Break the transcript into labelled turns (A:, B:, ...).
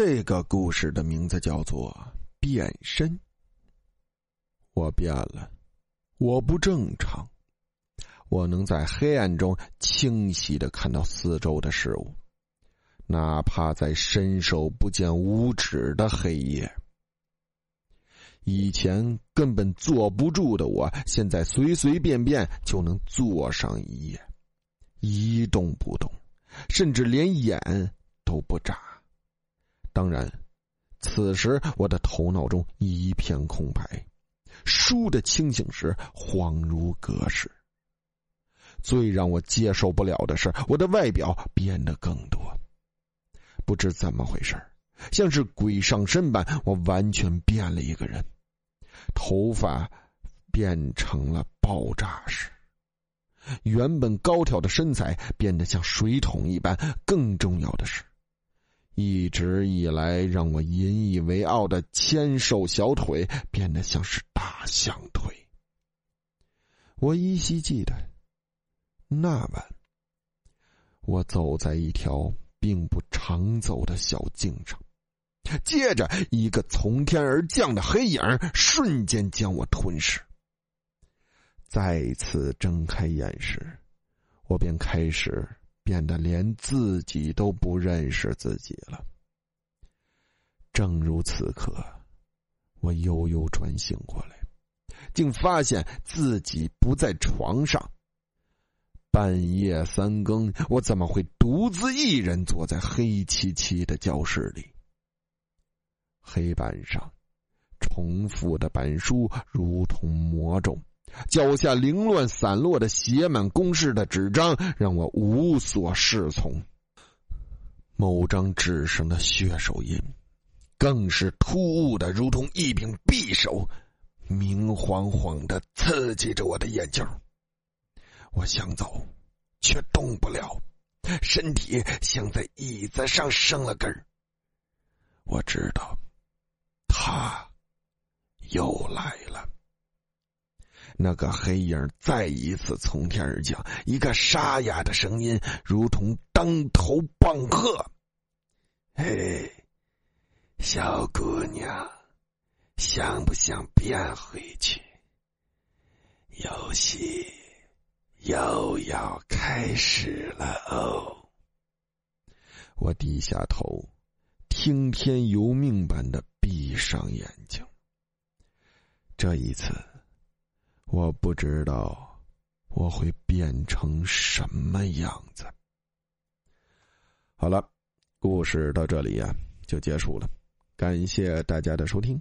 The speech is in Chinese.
A: 这个故事的名字叫做《变身》。我变了，我不正常。我能在黑暗中清晰的看到四周的事物，哪怕在伸手不见五指的黑夜。以前根本坐不住的我，现在随随便便就能坐上一夜，一动不动，甚至连眼都不眨。当然，此时我的头脑中一片空白，倏地清醒时，恍如隔世。最让我接受不了的是，我的外表变得更多。不知怎么回事像是鬼上身般，我完全变了一个人。头发变成了爆炸式，原本高挑的身材变得像水桶一般。更重要的是，一直以来让我引以为傲的纤瘦小腿变得像是大象腿。我依稀记得。那晚，我走在一条并不常走的小径上，接着一个从天而降的黑影瞬间将我吞噬。再次睁开眼时，我便开始变得连自己都不认识自己了。正如此刻，我悠悠转醒过来，竟发现自己不在床上。半夜三更，我怎么会独自一人坐在黑漆漆的教室里？黑板上，重复的板书如同魔咒，脚下凌乱散落的写满公式的纸张让我无所适从。某张纸上的血手印，更是突兀的，如同一柄匕首，明晃晃的刺激着我的眼睛。我想走，却动不了，身体像在椅子上生了根。我知道，他又来了。那个黑影再一次从天而降，一个沙哑的声音如同当头棒喝：“嘿，小姑娘，想不想变回去？游戏。”又要开始了哦！我低下头，听天由命般的闭上眼睛。这一次，我不知道我会变成什么样子。好了，故事到这里呀就结束了，感谢大家的收听。